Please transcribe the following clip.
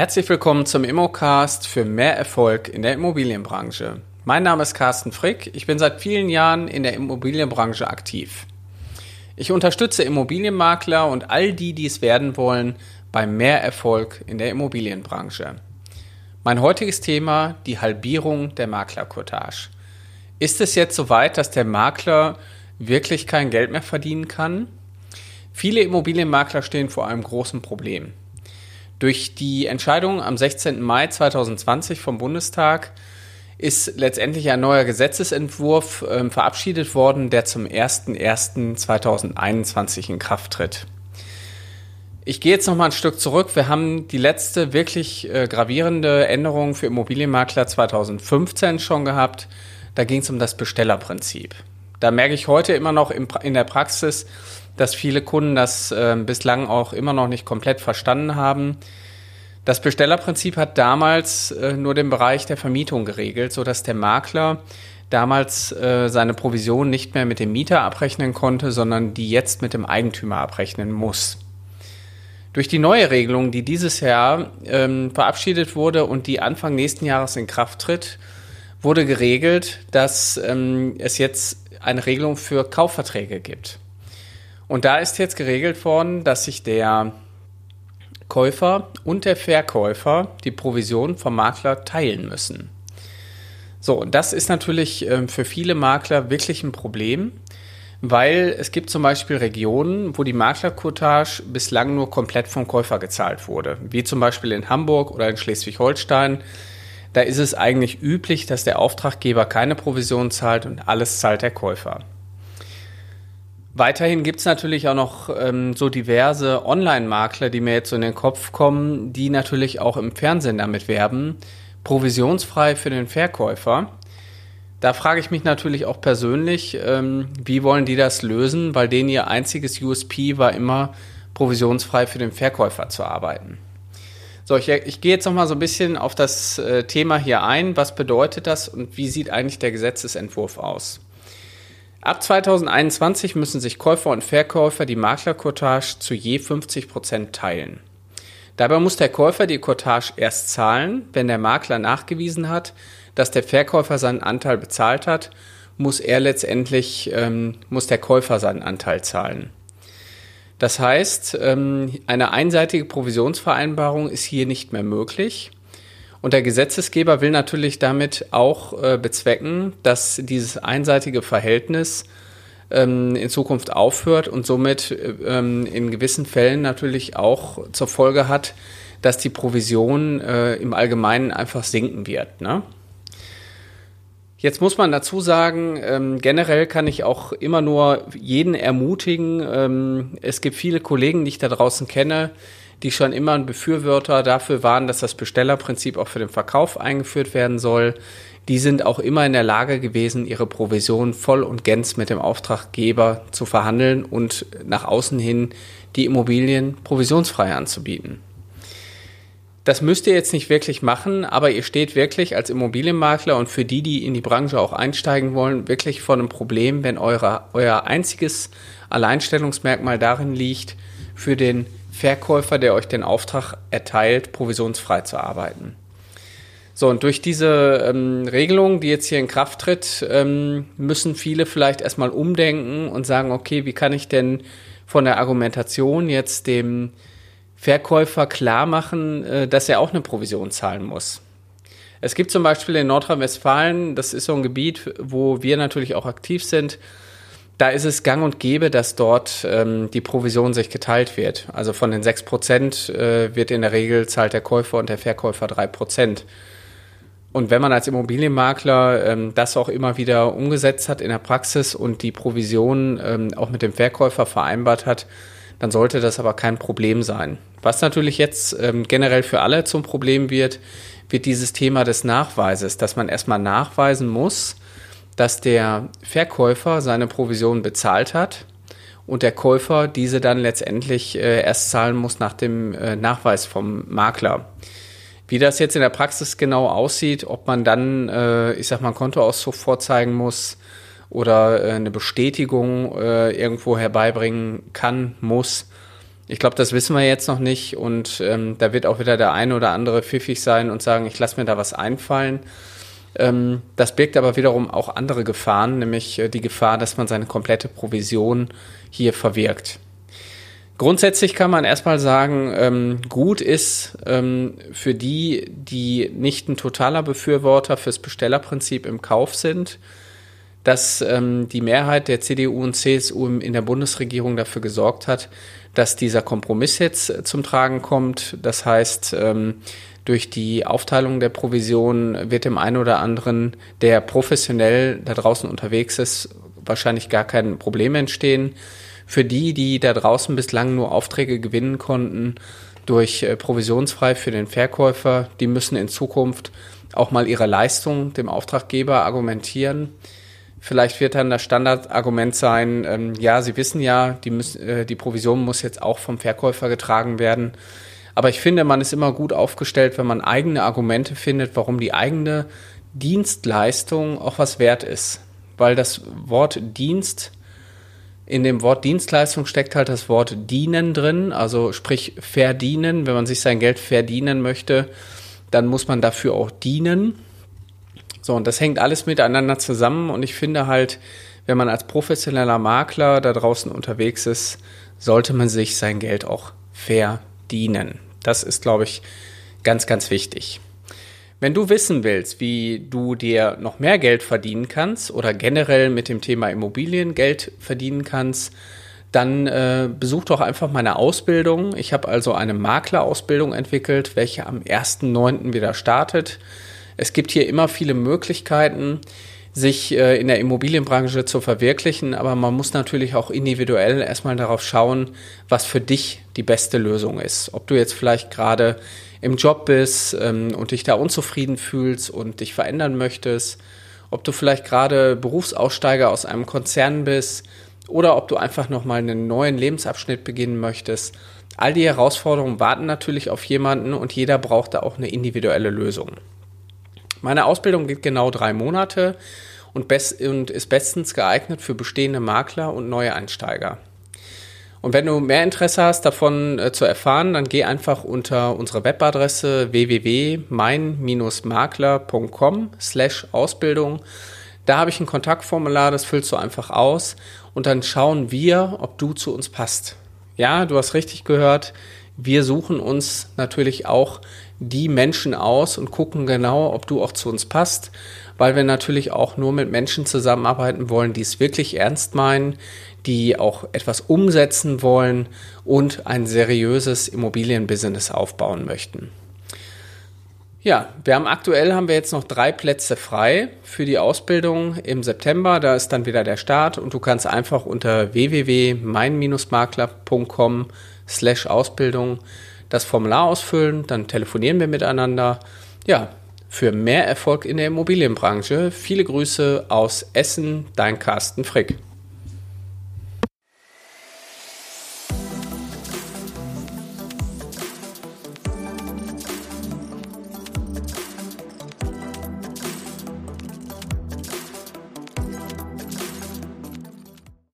Herzlich willkommen zum Immocast für mehr Erfolg in der Immobilienbranche. Mein Name ist Carsten Frick, ich bin seit vielen Jahren in der Immobilienbranche aktiv. Ich unterstütze Immobilienmakler und all die, die es werden wollen, beim mehr Erfolg in der Immobilienbranche. Mein heutiges Thema, die Halbierung der Maklercourtage. Ist es jetzt soweit, dass der Makler wirklich kein Geld mehr verdienen kann? Viele Immobilienmakler stehen vor einem großen Problem. Durch die Entscheidung am 16. Mai 2020 vom Bundestag ist letztendlich ein neuer Gesetzesentwurf äh, verabschiedet worden, der zum 01.01.2021 in Kraft tritt. Ich gehe jetzt noch mal ein Stück zurück. Wir haben die letzte wirklich äh, gravierende Änderung für Immobilienmakler 2015 schon gehabt. Da ging es um das Bestellerprinzip. Da merke ich heute immer noch in, der Praxis, dass viele Kunden das äh, bislang auch immer noch nicht komplett verstanden haben. Das Bestellerprinzip hat damals äh, nur den Bereich der Vermietung geregelt, sodass der Makler damals äh, seine Provision nicht mehr mit dem Mieter abrechnen konnte, sondern die jetzt mit dem Eigentümer abrechnen muss. Durch die neue Regelung, die dieses Jahr ähm, verabschiedet wurde und die Anfang nächsten Jahres in Kraft tritt, wurde geregelt, dass ähm, es jetzt eine Regelung für Kaufverträge gibt. Und da ist jetzt geregelt worden, dass sich der Käufer und der Verkäufer die Provision vom Makler teilen müssen. So, das ist natürlich äh, für viele Makler wirklich ein Problem, weil es gibt zum Beispiel Regionen, wo die Maklercourtage bislang nur komplett vom Käufer gezahlt wurde, wie zum Beispiel in Hamburg oder in Schleswig-Holstein. Da ist es eigentlich üblich, dass der Auftraggeber keine Provision zahlt und alles zahlt der Käufer. Weiterhin gibt es natürlich auch noch ähm, so diverse Online-Makler, die mir jetzt so in den Kopf kommen, die natürlich auch im Fernsehen damit werben, provisionsfrei für den Verkäufer. Da frage ich mich natürlich auch persönlich, ähm, wie wollen die das lösen, weil denen ihr einziges USP war immer, provisionsfrei für den Verkäufer zu arbeiten. So, ich, ich gehe jetzt noch mal so ein bisschen auf das äh, Thema hier ein. Was bedeutet das und wie sieht eigentlich der Gesetzesentwurf aus? Ab 2021 müssen sich Käufer und Verkäufer die Maklercourtage zu je 50 Prozent teilen. Dabei muss der Käufer die Courtage erst zahlen, wenn der Makler nachgewiesen hat, dass der Verkäufer seinen Anteil bezahlt hat, muss er letztendlich, ähm, muss der Käufer seinen Anteil zahlen. Das heißt, ähm, eine einseitige Provisionsvereinbarung ist hier nicht mehr möglich. Und der Gesetzesgeber will natürlich damit auch äh, bezwecken, dass dieses einseitige Verhältnis ähm, in Zukunft aufhört und somit ähm, in gewissen Fällen natürlich auch zur Folge hat, dass die Provision äh, im Allgemeinen einfach sinken wird. Ne? Jetzt muss man dazu sagen, ähm, generell kann ich auch immer nur jeden ermutigen. Ähm, es gibt viele Kollegen, die ich da draußen kenne, die schon immer ein Befürworter dafür waren, dass das Bestellerprinzip auch für den Verkauf eingeführt werden soll. Die sind auch immer in der Lage gewesen, ihre Provision voll und gänz mit dem Auftraggeber zu verhandeln und nach außen hin die Immobilien provisionsfrei anzubieten. Das müsst ihr jetzt nicht wirklich machen, aber ihr steht wirklich als Immobilienmakler und für die, die in die Branche auch einsteigen wollen, wirklich vor einem Problem, wenn eure, euer einziges Alleinstellungsmerkmal darin liegt, für den Verkäufer, der euch den Auftrag erteilt, provisionsfrei zu arbeiten. So, und durch diese ähm, Regelung, die jetzt hier in Kraft tritt, ähm, müssen viele vielleicht erstmal umdenken und sagen, okay, wie kann ich denn von der Argumentation jetzt dem Verkäufer klar machen, äh, dass er auch eine Provision zahlen muss. Es gibt zum Beispiel in Nordrhein-Westfalen, das ist so ein Gebiet, wo wir natürlich auch aktiv sind, da ist es gang und gäbe, dass dort ähm, die Provision sich geteilt wird. Also von den 6 Prozent äh, wird in der Regel zahlt der Käufer und der Verkäufer 3 Prozent. Und wenn man als Immobilienmakler ähm, das auch immer wieder umgesetzt hat in der Praxis und die Provision ähm, auch mit dem Verkäufer vereinbart hat, dann sollte das aber kein Problem sein. Was natürlich jetzt ähm, generell für alle zum Problem wird, wird dieses Thema des Nachweises, dass man erstmal nachweisen muss, dass der Verkäufer seine Provision bezahlt hat und der Käufer diese dann letztendlich äh, erst zahlen muss nach dem äh, Nachweis vom Makler. Wie das jetzt in der Praxis genau aussieht, ob man dann, äh, ich sag mal, Kontoauszug vorzeigen muss oder äh, eine Bestätigung äh, irgendwo herbeibringen kann, muss, Ich glaube, das wissen wir jetzt noch nicht und ähm, da wird auch wieder der eine oder andere pfiffig sein und sagen, ich lasse mir da was einfallen. Ähm, das birgt aber wiederum auch andere Gefahren, nämlich äh, die Gefahr, dass man seine komplette Provision hier verwirkt. Grundsätzlich kann man erstmal sagen, ähm, gut ist ähm, für die, die nicht ein totaler Befürworter fürs Bestellerprinzip im Kauf sind, dass ähm, die Mehrheit der CDU und CSU in der Bundesregierung dafür gesorgt hat, dass dieser Kompromiss jetzt äh, zum Tragen kommt. Das heißt, ähm, durch die Aufteilung der Provision wird dem einen oder anderen, der professionell da draußen unterwegs ist, wahrscheinlich gar kein Problem entstehen für die, die da draußen bislang nur Aufträge gewinnen konnten durch äh, provisionsfrei für den Verkäufer, die müssen in Zukunft auch mal ihre Leistung dem Auftraggeber argumentieren. Vielleicht wird dann das Standardargument sein, ähm, ja, Sie wissen ja, die, müssen, äh, die Provision muss jetzt auch vom Verkäufer getragen werden. Aber ich finde, man ist immer gut aufgestellt, wenn man eigene Argumente findet, warum die eigene Dienstleistung auch was wert ist. Weil das Wort Dienst in dem Wort Dienstleistung steckt halt das Wort dienen drin, also sprich verdienen. Wenn man sich sein Geld verdienen möchte, dann muss man dafür auch dienen. So, und das hängt alles miteinander zusammen und ich finde halt, wenn man als professioneller Makler da draußen unterwegs ist, sollte man sich sein Geld auch verdienen. Das ist, glaube ich, ganz, ganz wichtig. Wenn du wissen willst, wie du dir noch mehr Geld verdienen kannst oder generell mit dem Thema Immobilien Geld verdienen kannst, dann äh, besuch doch einfach meine Ausbildung. Ich habe also eine Maklerausbildung entwickelt, welche am 1.9. wieder startet. Es gibt hier immer viele Möglichkeiten, sich äh, in der Immobilienbranche zu verwirklichen, aber man muss natürlich auch individuell erstmal darauf schauen, was für dich die beste Lösung ist. Ob du jetzt vielleicht gerade im Job bist ähm, und dich da unzufrieden fühlst und dich verändern möchtest, ob du vielleicht gerade Berufsaussteiger aus einem Konzern bist oder ob du einfach nochmal einen neuen Lebensabschnitt beginnen möchtest. All die Herausforderungen warten natürlich auf jemanden und jeder braucht da auch eine individuelle Lösung. Meine Ausbildung geht genau drei Monate und, best und ist bestens geeignet für bestehende Makler und neue Einsteiger. Und wenn du mehr Interesse hast, davon äh, zu erfahren, dann geh einfach unter unsere Webadresse www.mein-makler.com slash Ausbildung. Da habe ich ein Kontaktformular, das füllst du einfach aus und dann schauen wir, ob du zu uns passt. Ja, du hast richtig gehört. Wir suchen uns natürlich auch die Menschen aus und gucken genau, ob du auch zu uns passt, weil wir natürlich auch nur mit Menschen zusammenarbeiten wollen, die es wirklich ernst meinen, die auch etwas umsetzen wollen und ein seriöses Immobilienbusiness aufbauen möchten. Ja, wir haben aktuell haben wir jetzt noch drei Plätze frei für die Ausbildung im September. Da ist dann wieder der Start und du kannst einfach unter www.mein-makler.com slash Ausbildung das Formular ausfüllen, dann telefonieren wir miteinander. Ja, für mehr Erfolg in der Immobilienbranche. Viele Grüße aus Essen, dein Carsten Frick.